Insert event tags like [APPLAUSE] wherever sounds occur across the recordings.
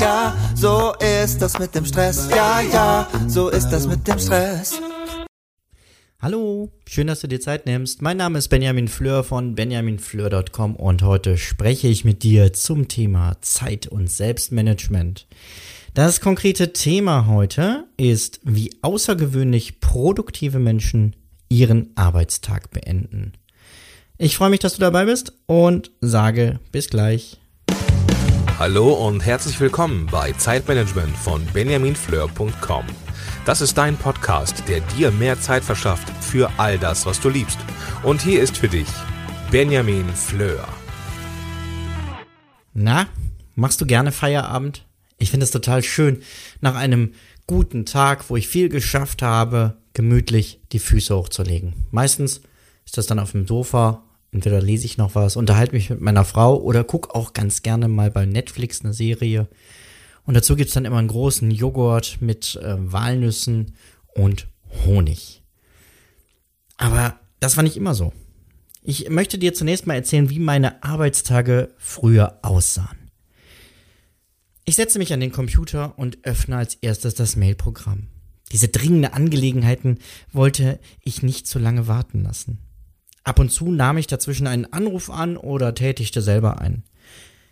ja, so ist das mit dem Stress. Ja, ja, so ist das mit dem Stress. Hallo, schön, dass du dir Zeit nimmst. Mein Name ist Benjamin Fleur von benjaminfleur.com und heute spreche ich mit dir zum Thema Zeit und Selbstmanagement. Das konkrete Thema heute ist, wie außergewöhnlich produktive Menschen ihren Arbeitstag beenden. Ich freue mich, dass du dabei bist und sage bis gleich. Hallo und herzlich willkommen bei Zeitmanagement von benjaminfleur.com. Das ist dein Podcast, der dir mehr Zeit verschafft für all das, was du liebst. Und hier ist für dich Benjamin Fleur. Na, machst du gerne Feierabend? Ich finde es total schön, nach einem guten Tag, wo ich viel geschafft habe, gemütlich die Füße hochzulegen. Meistens ist das dann auf dem Sofa Entweder lese ich noch was, unterhalte mich mit meiner Frau oder gucke auch ganz gerne mal bei Netflix eine Serie. Und dazu gibt es dann immer einen großen Joghurt mit äh, Walnüssen und Honig. Aber das war nicht immer so. Ich möchte dir zunächst mal erzählen, wie meine Arbeitstage früher aussahen. Ich setze mich an den Computer und öffne als erstes das Mailprogramm. Diese dringende Angelegenheiten wollte ich nicht zu lange warten lassen. Ab und zu nahm ich dazwischen einen Anruf an oder tätigte selber ein.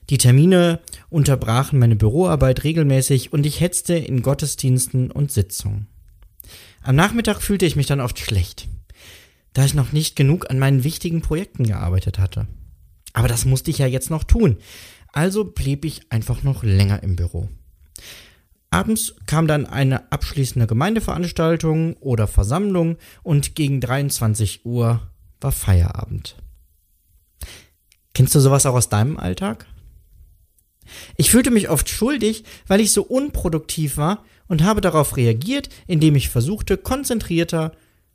Die Termine unterbrachen meine Büroarbeit regelmäßig und ich hetzte in Gottesdiensten und Sitzungen. Am Nachmittag fühlte ich mich dann oft schlecht, da ich noch nicht genug an meinen wichtigen Projekten gearbeitet hatte. Aber das musste ich ja jetzt noch tun, also blieb ich einfach noch länger im Büro. Abends kam dann eine abschließende Gemeindeveranstaltung oder Versammlung und gegen 23 Uhr war Feierabend. Kennst du sowas auch aus deinem Alltag? Ich fühlte mich oft schuldig, weil ich so unproduktiv war und habe darauf reagiert, indem ich versuchte, konzentrierter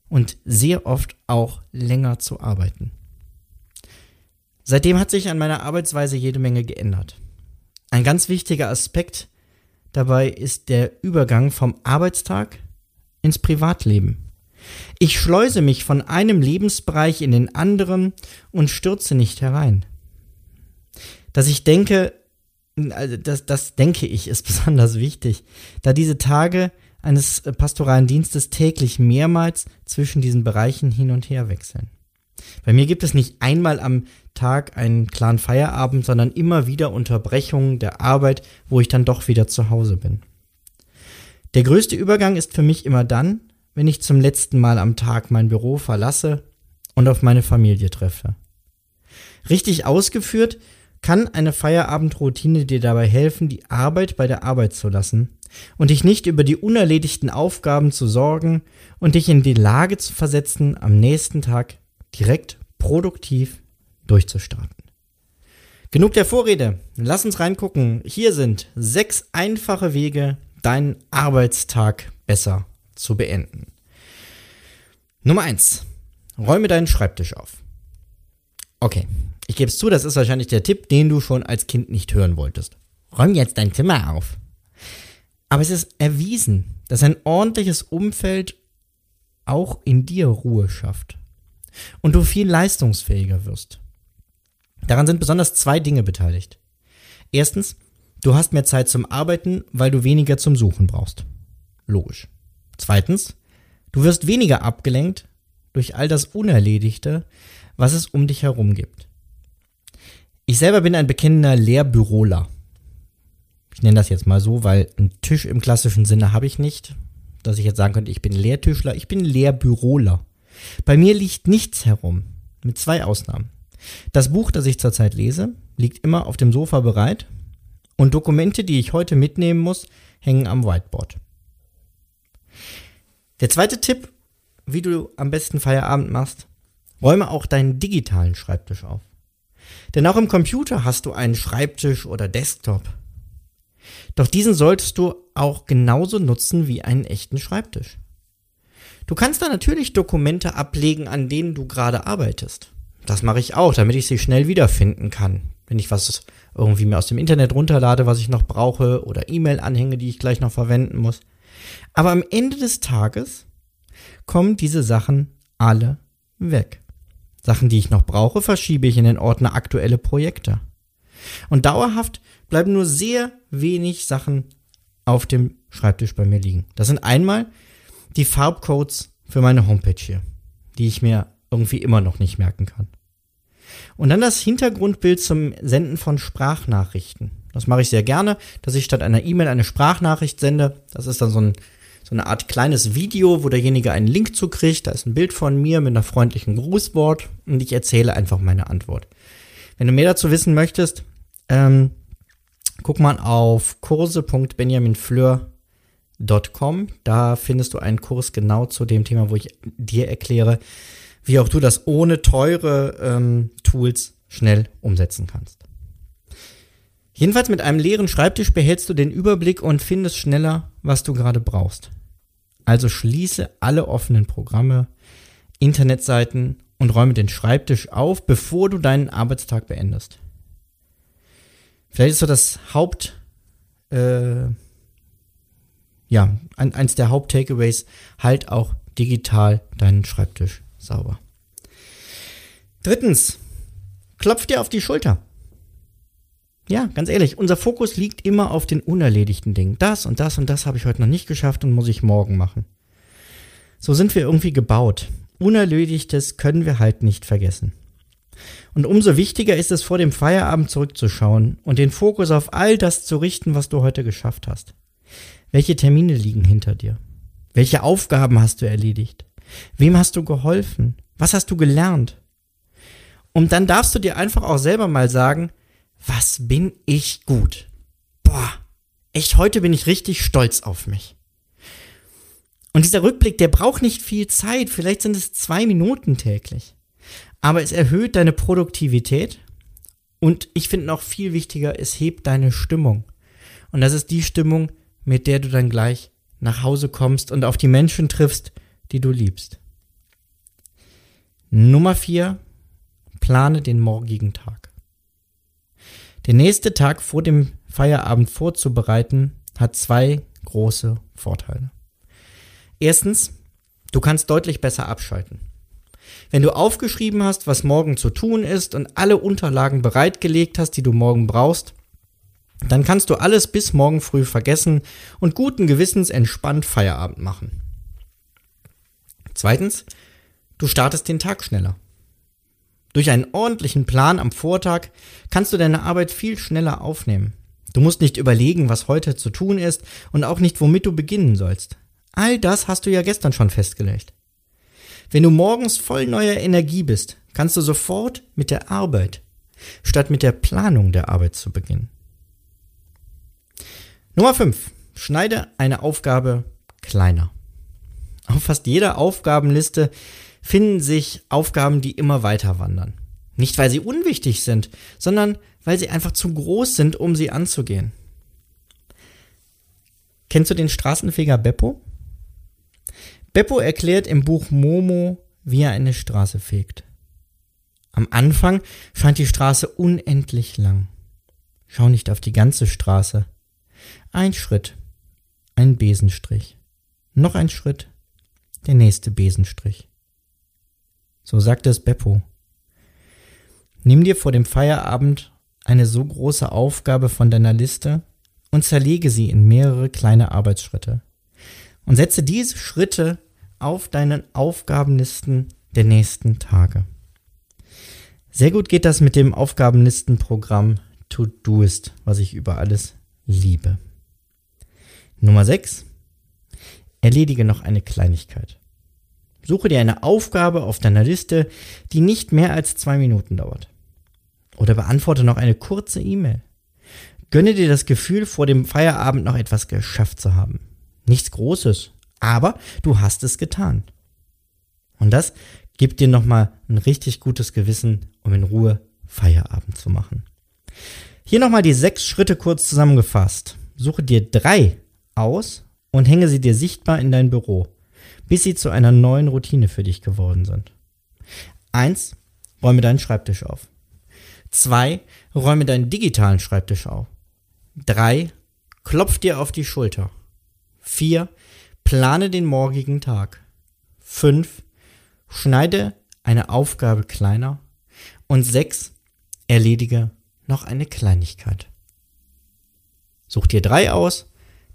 und sehr oft auch länger zu arbeiten. Seitdem hat sich an meiner Arbeitsweise jede Menge geändert. Ein ganz wichtiger Aspekt dabei ist der Übergang vom Arbeitstag ins Privatleben. Ich schleuse mich von einem Lebensbereich in den anderen und stürze nicht herein. Dass ich denke, also das, das denke ich, ist [LAUGHS] besonders wichtig, da diese Tage eines pastoralen Dienstes täglich mehrmals zwischen diesen Bereichen hin und her wechseln. Bei mir gibt es nicht einmal am Tag einen klaren Feierabend, sondern immer wieder Unterbrechungen der Arbeit, wo ich dann doch wieder zu Hause bin. Der größte Übergang ist für mich immer dann, wenn ich zum letzten Mal am Tag mein Büro verlasse und auf meine Familie treffe. Richtig ausgeführt kann eine Feierabendroutine dir dabei helfen, die Arbeit bei der Arbeit zu lassen und dich nicht über die unerledigten Aufgaben zu sorgen und dich in die Lage zu versetzen, am nächsten Tag direkt produktiv durchzustarten. Genug der Vorrede. Lass uns reingucken. Hier sind sechs einfache Wege, deinen Arbeitstag besser zu beenden. Nummer eins: Räume deinen Schreibtisch auf. Okay, ich gebe es zu, das ist wahrscheinlich der Tipp, den du schon als Kind nicht hören wolltest. Räum jetzt dein Zimmer auf. Aber es ist erwiesen, dass ein ordentliches Umfeld auch in dir Ruhe schafft und du viel leistungsfähiger wirst. Daran sind besonders zwei Dinge beteiligt. Erstens, du hast mehr Zeit zum Arbeiten, weil du weniger zum Suchen brauchst. Logisch. Zweitens, du wirst weniger abgelenkt durch all das Unerledigte, was es um dich herum gibt. Ich selber bin ein bekennender Lehrbüroler. Ich nenne das jetzt mal so, weil einen Tisch im klassischen Sinne habe ich nicht, dass ich jetzt sagen könnte, ich bin Lehrtischler, ich bin Lehrbüroler. Bei mir liegt nichts herum, mit zwei Ausnahmen. Das Buch, das ich zurzeit lese, liegt immer auf dem Sofa bereit und Dokumente, die ich heute mitnehmen muss, hängen am Whiteboard. Der zweite Tipp, wie du am besten Feierabend machst, räume auch deinen digitalen Schreibtisch auf. Denn auch im Computer hast du einen Schreibtisch oder Desktop. Doch diesen solltest du auch genauso nutzen wie einen echten Schreibtisch. Du kannst da natürlich Dokumente ablegen, an denen du gerade arbeitest. Das mache ich auch, damit ich sie schnell wiederfinden kann. Wenn ich was irgendwie mir aus dem Internet runterlade, was ich noch brauche, oder E-Mail-Anhänge, die ich gleich noch verwenden muss. Aber am Ende des Tages kommen diese Sachen alle weg. Sachen, die ich noch brauche, verschiebe ich in den Ordner aktuelle Projekte. Und dauerhaft bleiben nur sehr wenig Sachen auf dem Schreibtisch bei mir liegen. Das sind einmal die Farbcodes für meine Homepage hier, die ich mir irgendwie immer noch nicht merken kann. Und dann das Hintergrundbild zum Senden von Sprachnachrichten. Das mache ich sehr gerne, dass ich statt einer E-Mail eine Sprachnachricht sende. Das ist dann so, ein, so eine Art kleines Video, wo derjenige einen Link zu kriegt. Da ist ein Bild von mir mit einer freundlichen Grußwort und ich erzähle einfach meine Antwort. Wenn du mehr dazu wissen möchtest, ähm, guck mal auf kurse.benjaminfleur.com. Da findest du einen Kurs genau zu dem Thema, wo ich dir erkläre, wie auch du das ohne teure ähm, Tools schnell umsetzen kannst. Jedenfalls mit einem leeren Schreibtisch behältst du den Überblick und findest schneller, was du gerade brauchst. Also schließe alle offenen Programme, Internetseiten und räume den Schreibtisch auf, bevor du deinen Arbeitstag beendest. Vielleicht ist so das Haupt, äh, ja, ein, eins der Haupt-Takeaways, halt auch digital deinen Schreibtisch sauber. Drittens, klopf dir auf die Schulter. Ja, ganz ehrlich, unser Fokus liegt immer auf den unerledigten Dingen. Das und das und das habe ich heute noch nicht geschafft und muss ich morgen machen. So sind wir irgendwie gebaut. Unerledigtes können wir halt nicht vergessen. Und umso wichtiger ist es, vor dem Feierabend zurückzuschauen und den Fokus auf all das zu richten, was du heute geschafft hast. Welche Termine liegen hinter dir? Welche Aufgaben hast du erledigt? Wem hast du geholfen? Was hast du gelernt? Und dann darfst du dir einfach auch selber mal sagen, was bin ich gut? Boah, echt, heute bin ich richtig stolz auf mich. Und dieser Rückblick, der braucht nicht viel Zeit, vielleicht sind es zwei Minuten täglich. Aber es erhöht deine Produktivität und ich finde noch viel wichtiger, es hebt deine Stimmung. Und das ist die Stimmung, mit der du dann gleich nach Hause kommst und auf die Menschen triffst, die du liebst. Nummer vier: Plane den morgigen Tag. Der nächste Tag vor dem Feierabend vorzubereiten hat zwei große Vorteile. Erstens, du kannst deutlich besser abschalten. Wenn du aufgeschrieben hast, was morgen zu tun ist und alle Unterlagen bereitgelegt hast, die du morgen brauchst, dann kannst du alles bis morgen früh vergessen und guten Gewissens entspannt Feierabend machen. Zweitens, du startest den Tag schneller. Durch einen ordentlichen Plan am Vortag kannst du deine Arbeit viel schneller aufnehmen. Du musst nicht überlegen, was heute zu tun ist und auch nicht, womit du beginnen sollst. All das hast du ja gestern schon festgelegt. Wenn du morgens voll neuer Energie bist, kannst du sofort mit der Arbeit, statt mit der Planung der Arbeit zu beginnen. Nummer 5. Schneide eine Aufgabe kleiner. Auf fast jeder Aufgabenliste finden sich Aufgaben, die immer weiter wandern. Nicht, weil sie unwichtig sind, sondern weil sie einfach zu groß sind, um sie anzugehen. Kennst du den Straßenfeger Beppo? Beppo erklärt im Buch Momo, wie er eine Straße fegt. Am Anfang scheint die Straße unendlich lang. Schau nicht auf die ganze Straße. Ein Schritt, ein Besenstrich. Noch ein Schritt, der nächste Besenstrich. So sagte es Beppo. Nimm dir vor dem Feierabend eine so große Aufgabe von deiner Liste und zerlege sie in mehrere kleine Arbeitsschritte und setze diese Schritte auf deinen Aufgabenlisten der nächsten Tage. Sehr gut geht das mit dem Aufgabenlistenprogramm To-Doist, was ich über alles liebe. Nummer 6. Erledige noch eine Kleinigkeit. Suche dir eine Aufgabe auf deiner Liste, die nicht mehr als zwei Minuten dauert. Oder beantworte noch eine kurze E-Mail. Gönne dir das Gefühl, vor dem Feierabend noch etwas geschafft zu haben. Nichts Großes, aber du hast es getan. Und das gibt dir nochmal ein richtig gutes Gewissen, um in Ruhe Feierabend zu machen. Hier nochmal die sechs Schritte kurz zusammengefasst. Suche dir drei aus und hänge sie dir sichtbar in dein Büro, bis sie zu einer neuen Routine für dich geworden sind. Eins, räume deinen Schreibtisch auf. Zwei, räume deinen digitalen Schreibtisch auf. Drei, klopf dir auf die Schulter. 4. Plane den morgigen Tag. 5. Schneide eine Aufgabe kleiner. Und 6. Erledige noch eine Kleinigkeit. Such dir drei aus,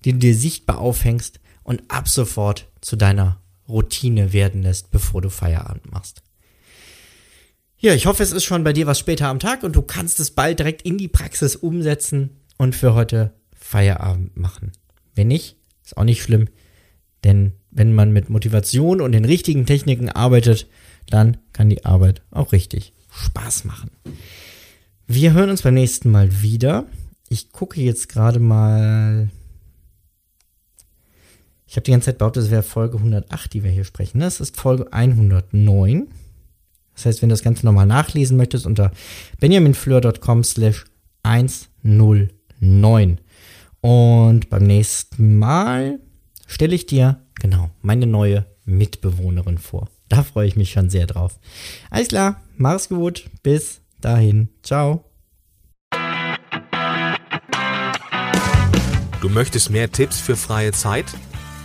die du dir sichtbar aufhängst und ab sofort zu deiner Routine werden lässt, bevor du Feierabend machst. Ja, ich hoffe, es ist schon bei dir was später am Tag und du kannst es bald direkt in die Praxis umsetzen und für heute Feierabend machen. Wenn nicht, ist auch nicht schlimm, denn wenn man mit Motivation und den richtigen Techniken arbeitet, dann kann die Arbeit auch richtig Spaß machen. Wir hören uns beim nächsten Mal wieder. Ich gucke jetzt gerade mal. Ich habe die ganze Zeit behauptet, es wäre Folge 108, die wir hier sprechen. Das ist Folge 109. Das heißt, wenn du das Ganze nochmal nachlesen möchtest, unter benjaminfleur.com slash 109. Und beim nächsten Mal stelle ich dir, genau, meine neue Mitbewohnerin vor. Da freue ich mich schon sehr drauf. Alles klar, mach's gut, bis dahin, ciao. Du möchtest mehr Tipps für freie Zeit?